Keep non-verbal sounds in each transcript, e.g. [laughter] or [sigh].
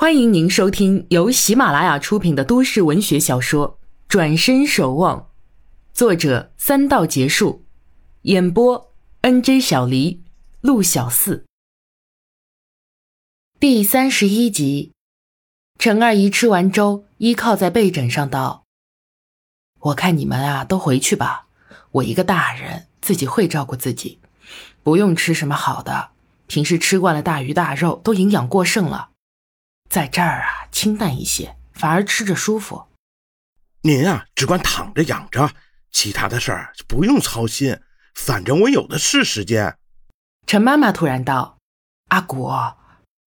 欢迎您收听由喜马拉雅出品的都市文学小说《转身守望》，作者三道结束，演播 N J 小黎、陆小四。第三十一集，陈二姨吃完粥，依靠在被枕上道：“我看你们啊，都回去吧。我一个大人，自己会照顾自己，不用吃什么好的。平时吃惯了大鱼大肉，都营养过剩了。”在这儿啊，清淡一些，反而吃着舒服。您啊，只管躺着养着，其他的事儿不用操心，反正我有的是时间。陈妈妈突然道：“阿古，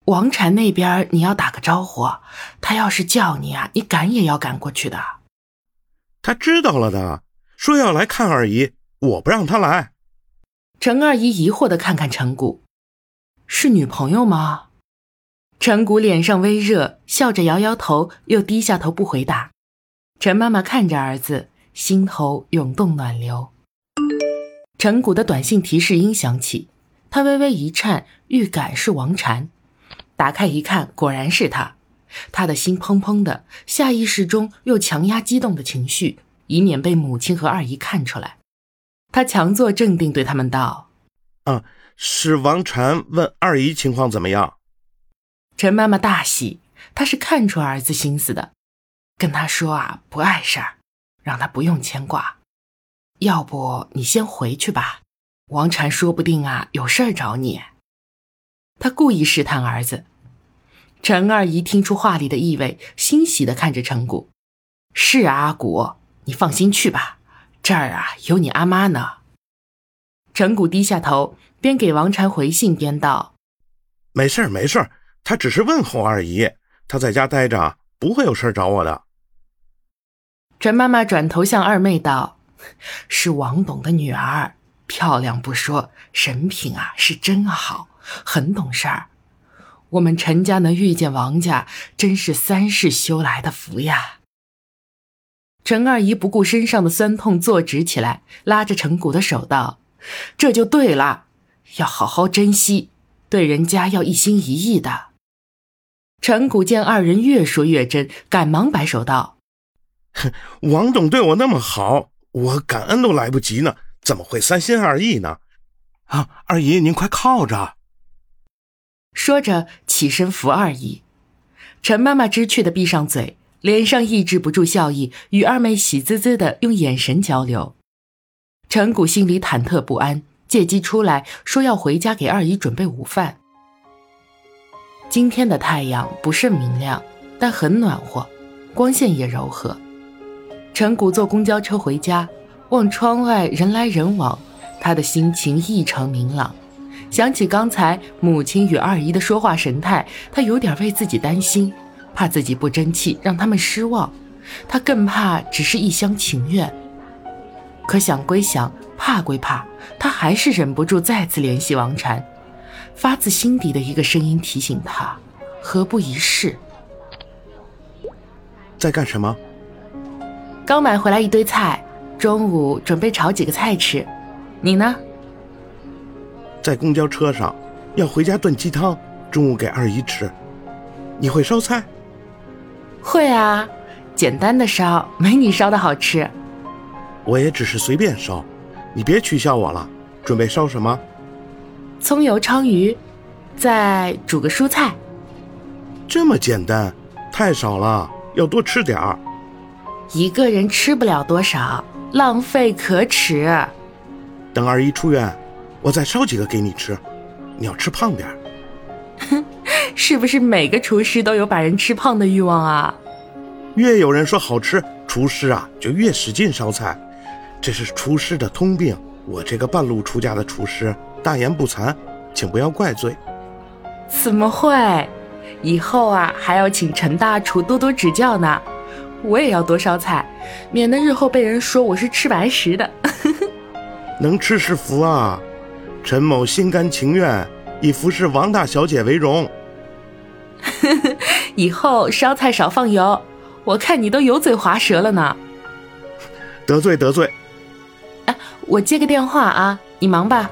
王禅那边你要打个招呼，他要是叫你啊，你赶也要赶过去的。”他知道了的，说要来看二姨，我不让他来。陈二姨疑惑的看看陈谷，是女朋友吗？陈谷脸上微热，笑着摇摇头，又低下头不回答。陈妈妈看着儿子，心头涌动暖流。陈谷的短信提示音响起，他微微一颤，预感是王禅。打开一看，果然是他。他的心砰砰的，下意识中又强压激动的情绪，以免被母亲和二姨看出来。他强作镇定，对他们道：“啊，是王禅问二姨情况怎么样。”陈妈妈大喜，她是看出儿子心思的，跟他说啊，不碍事儿，让他不用牵挂。要不你先回去吧，王禅说不定啊有事儿找你。他故意试探儿子。陈二姨听出话里的意味，欣喜的看着陈谷：“是啊，阿谷，你放心去吧，这儿啊有你阿妈呢。”陈谷低下头，边给王禅回信边道：“没事儿，没事儿。”他只是问候二姨，他在家待着，不会有事找我的。陈妈妈转头向二妹道：“是王董的女儿，漂亮不说，人品啊是真好，很懂事儿。我们陈家能遇见王家，真是三世修来的福呀。”陈二姨不顾身上的酸痛，坐直起来，拉着陈谷的手道：“这就对了，要好好珍惜，对人家要一心一意的。”陈谷见二人越说越真，赶忙摆手道：“哼，王总对我那么好，我感恩都来不及呢，怎么会三心二意呢？啊，二姨您快靠着。”说着起身扶二姨。陈妈妈知趣的闭上嘴，脸上抑制不住笑意，与二妹喜滋滋的用眼神交流。陈谷心里忐忑不安，借机出来说要回家给二姨准备午饭。今天的太阳不甚明亮，但很暖和，光线也柔和。陈谷坐公交车回家，望窗外人来人往，他的心情异常明朗。想起刚才母亲与二姨的说话神态，他有点为自己担心，怕自己不争气让他们失望，他更怕只是一厢情愿。可想归想，怕归怕，他还是忍不住再次联系王禅。发自心底的一个声音提醒他：“何不一试？”在干什么？刚买回来一堆菜，中午准备炒几个菜吃。你呢？在公交车上，要回家炖鸡汤，中午给二姨吃。你会烧菜？会啊，简单的烧，没你烧的好吃。我也只是随便烧，你别取笑我了。准备烧什么？葱油鲳鱼，再煮个蔬菜。这么简单，太少了，要多吃点儿。一个人吃不了多少，浪费可耻。等二姨出院，我再烧几个给你吃。你要吃胖点儿。哼，[laughs] 是不是每个厨师都有把人吃胖的欲望啊？越有人说好吃，厨师啊就越使劲烧菜，这是厨师的通病。我这个半路出家的厨师。大言不惭，请不要怪罪。怎么会？以后啊，还要请陈大厨多多指教呢。我也要多烧菜，免得日后被人说我是吃白食的。[laughs] [laughs] 能吃是福啊！陈某心甘情愿，以服侍王大小姐为荣。[laughs] 以后烧菜少放油，我看你都油嘴滑舌了呢。得罪得罪。哎，我接个电话啊，你忙吧。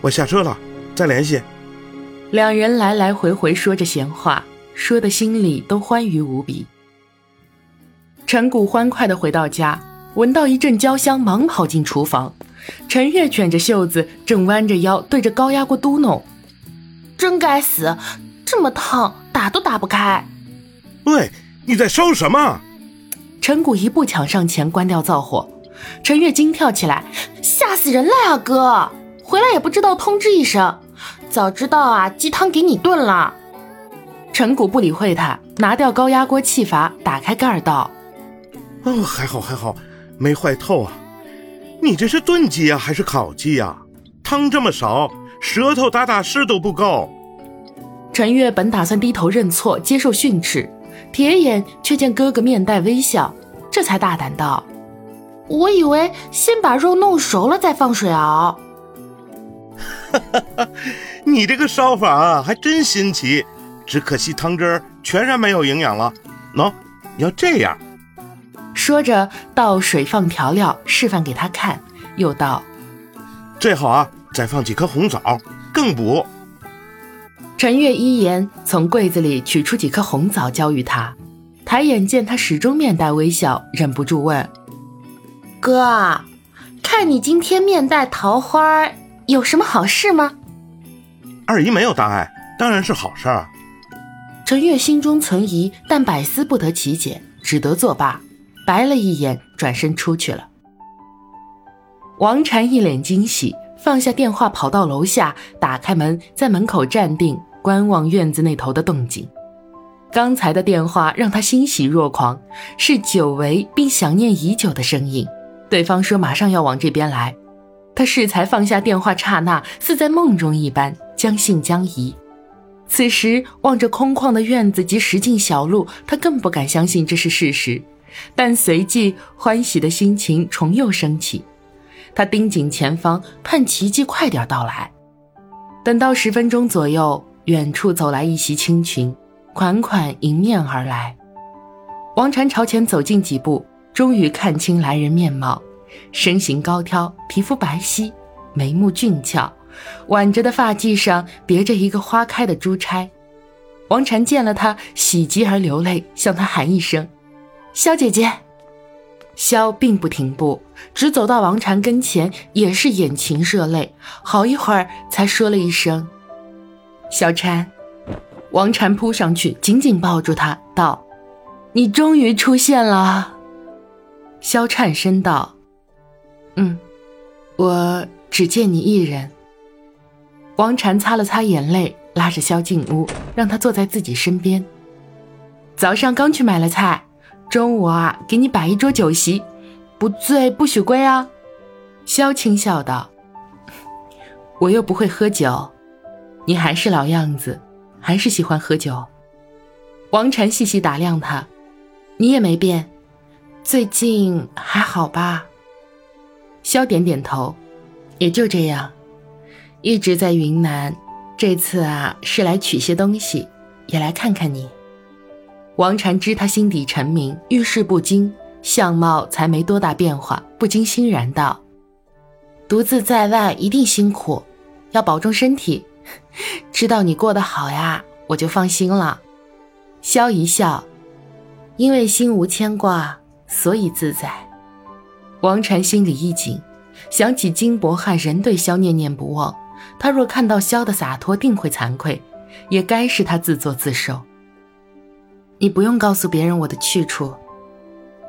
我下车了，再联系。两人来来回回说着闲话，说的心里都欢愉无比。陈谷欢快地回到家，闻到一阵焦香，忙跑进厨房。陈月卷着袖子，正弯着腰对着高压锅嘟哝：“真该死，这么烫，打都打不开。”喂，你在烧什么？陈谷一步抢上前，关掉灶火。陈月惊跳起来：“吓死人了呀，哥！回来也不知道通知一声，早知道啊，鸡汤给你炖了。”陈谷不理会他，拿掉高压锅气阀，打开盖儿道。哦，还好还好，没坏透啊！你这是炖鸡呀，还是烤鸡呀？汤这么少，舌头打打湿都不够。陈月本打算低头认错，接受训斥，铁眼却见哥哥面带微笑，这才大胆道：“我以为先把肉弄熟了再放水熬。”哈哈哈，你这个烧法啊，还真新奇，只可惜汤汁儿全然没有营养了。喏，要这样。说着，倒水放调料，示范给他看，又道：“最好啊，再放几颗红枣，更补。”陈月一言，从柜子里取出几颗红枣，交予他。抬眼见他始终面带微笑，忍不住问：“哥，看你今天面带桃花，有什么好事吗？”二姨没有大碍，当然是好事儿。陈月心中存疑，但百思不得其解，只得作罢。白了一眼，转身出去了。王禅一脸惊喜，放下电话，跑到楼下，打开门，在门口站定，观望院子那头的动静。刚才的电话让他欣喜若狂，是久违并想念已久的声音。对方说马上要往这边来，他适才放下电话，刹那似在梦中一般，将信将疑。此时望着空旷的院子及石径小路，他更不敢相信这是事实。但随即欢喜的心情重又升起，他盯紧前方，盼奇迹快点到来。等到十分钟左右，远处走来一袭青裙，款款迎面而来。王禅朝前走近几步，终于看清来人面貌，身形高挑，皮肤白皙，眉目俊俏，挽着的发髻上别着一个花开的珠钗。王禅见了他，喜极而流泪，向他喊一声。萧姐姐，萧并不停步，只走到王禅跟前，也是眼噙热泪，好一会儿才说了一声：“小禅。”王禅扑上去，紧紧抱住他，道：“你终于出现了。”萧颤声道：“嗯，我只见你一人。”王禅擦了擦眼泪，拉着萧进屋，让他坐在自己身边。早上刚去买了菜。中午啊，给你摆一桌酒席，不醉不许归啊！萧轻笑道：“我又不会喝酒，你还是老样子，还是喜欢喝酒。”王禅细细打量他：“你也没变，最近还好吧？”萧点点头：“也就这样，一直在云南，这次啊是来取些东西，也来看看你。”王禅知他心底沉明，遇事不惊，相貌才没多大变化，不禁欣然道：“独自在外一定辛苦，要保重身体。[laughs] 知道你过得好呀，我就放心了。”萧一笑：“因为心无牵挂，所以自在。”王禅心里一紧，想起金伯汉仍对萧念念不忘，他若看到萧的洒脱，定会惭愧，也该是他自作自受。你不用告诉别人我的去处。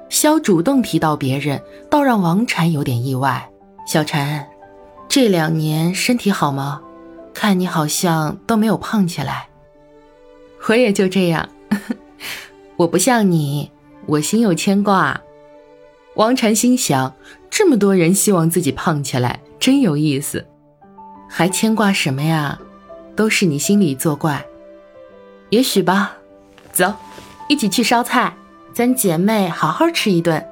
萧主动提到别人，倒让王禅有点意外。小禅，这两年身体好吗？看你好像都没有胖起来。我也就这样，[laughs] 我不像你，我心有牵挂。王禅心想，这么多人希望自己胖起来，真有意思。还牵挂什么呀？都是你心里作怪。也许吧。走。一起去烧菜，咱姐妹好好吃一顿。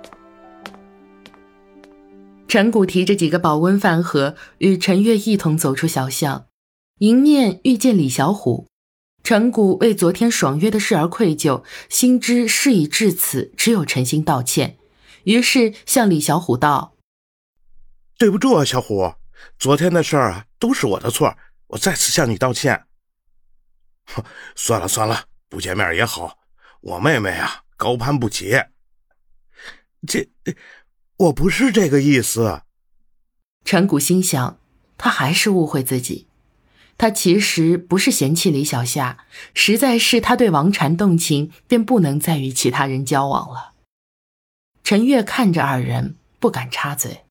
陈谷提着几个保温饭盒，与陈月一同走出小巷，迎面遇见李小虎。陈谷为昨天爽约的事而愧疚，心知事已至此，只有诚心道歉，于是向李小虎道：“对不住啊，小虎，昨天的事儿啊，都是我的错，我再次向你道歉。”算了算了。不见面也好，我妹妹啊高攀不起。这，我不是这个意思。陈谷心想，他还是误会自己。他其实不是嫌弃李小夏，实在是他对王禅动情，便不能再与其他人交往了。陈月看着二人，不敢插嘴。